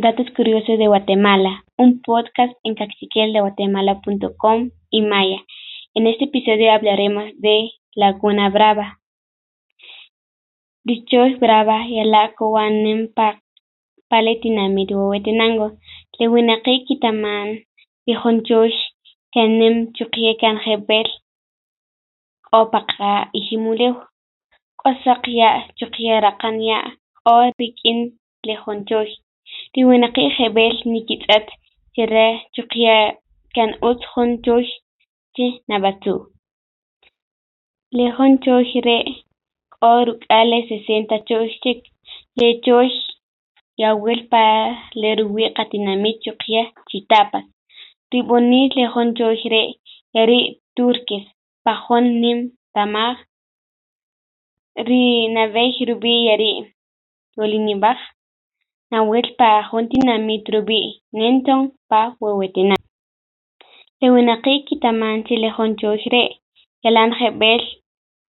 Datos Curiosos de Guatemala, un podcast en caxiqueldeguatemala.com y Maya. En este episodio hablaremos de Laguna Brava. Dichos Brava yala kawanem pa paletinamit wawetenango. Lewinaki kitaman yihonchosh kanem chukie kan jebel opaka ihimulew. Qosak ya chukie rakan ya o rikin lehonchosh. tiwinak'i qhebel nikits'at chire chukya kan utqun chuj chi nabatsu. Lejun chuj re k'o ruk'ale sesenta chuj chik ye chuj yawilpa leruwi qatinami chukya chitapas. Rib'uni lejun chuj re yari turkis pajun nim tamaj rinabej rubi yari wilinibaj nawilpa jontinamit rubi ninton pa wewetinam. Lewinaqi kitaman chi lejonchox re yalan jeb'el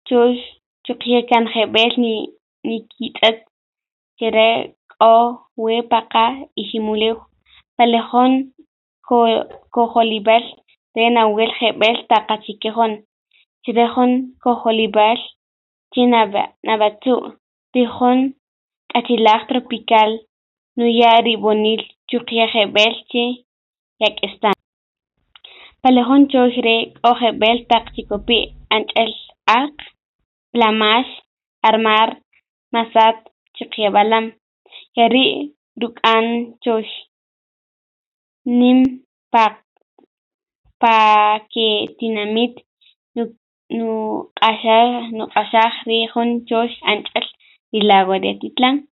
chox chuqlla kan jeb'el ni nik'itz'at chire k'o wi paqa iximulew palejon kojolib'al re nawil jeb'el taqachikejon chirejon kojolib'al chi nabatzu' rijon k'achilaj tropical نوياري بونيل تشوكيا خبالتي يك استان. فلهون تشوهري أو آه خبال تاكتيكو بي انت الأق بلاماش أرمار مسات تشوكيا بلام يري ركان تشوش نم باك باكيتيناميد نقاشاخ ريخون تشوش انت الأق ديتلان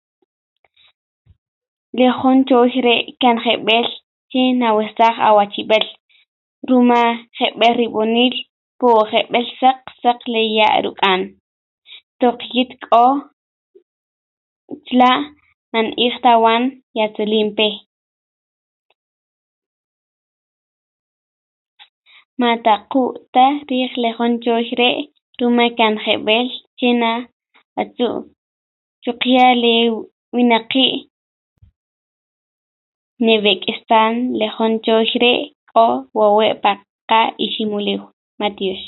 Lejón choijre kan jebel, je nawesaj awachibel. Ruma jebel ribonil, po jebel sak sak leya rukan. Tokyit o tla man ihtawan yatzulimpe. Matakuta rih lejón choijre, ruma kan jebel, chena atu Chukya le winaki lewinaqi' nib'ek'estan lejonchox re k'o wawe' paqa iximulew. Matiox